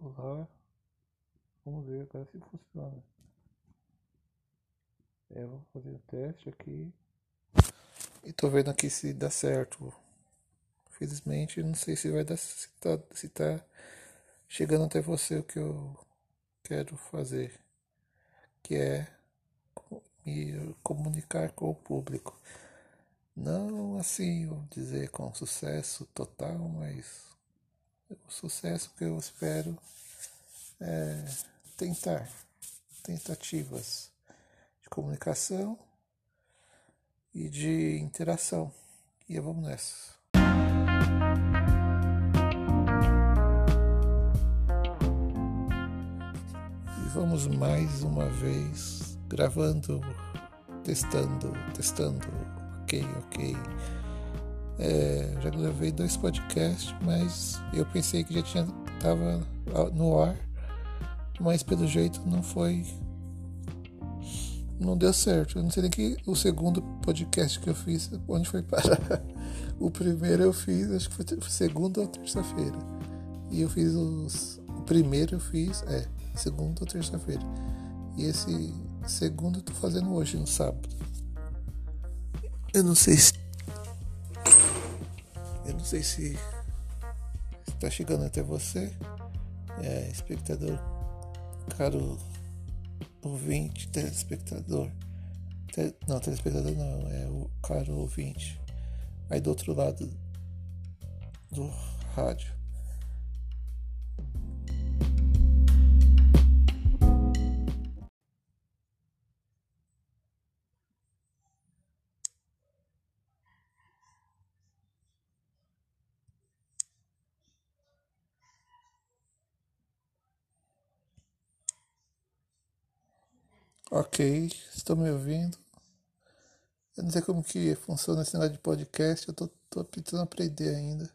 Vamos ver agora se funciona. É, vou fazer o teste aqui. E tô vendo aqui se dá certo. Felizmente, não sei se vai dar se tá, se tá chegando até você o que eu quero fazer, que é me comunicar com o público. Não assim, vou dizer com sucesso total, mas sucesso que eu espero é tentar, tentativas de comunicação e de interação. E vamos nessa. E vamos mais uma vez gravando, testando, testando, ok, ok. É, já gravei dois podcasts, mas eu pensei que já tinha tava no ar, mas pelo jeito não foi, não deu certo. Eu não sei nem que o segundo podcast que eu fiz onde foi parar. O primeiro eu fiz, acho que foi segunda ou terça-feira, e eu fiz os, o primeiro eu fiz é segunda ou terça-feira, e esse segundo eu tô fazendo hoje no sábado. Eu não sei se sei se está chegando até você, é, espectador, caro ouvinte, telespectador. Te, não, telespectador não, é o caro ouvinte. Aí do outro lado do rádio. Ok, estão me ouvindo? Eu não sei como que funciona esse negócio de podcast, eu tô, tô tentando aprender ainda.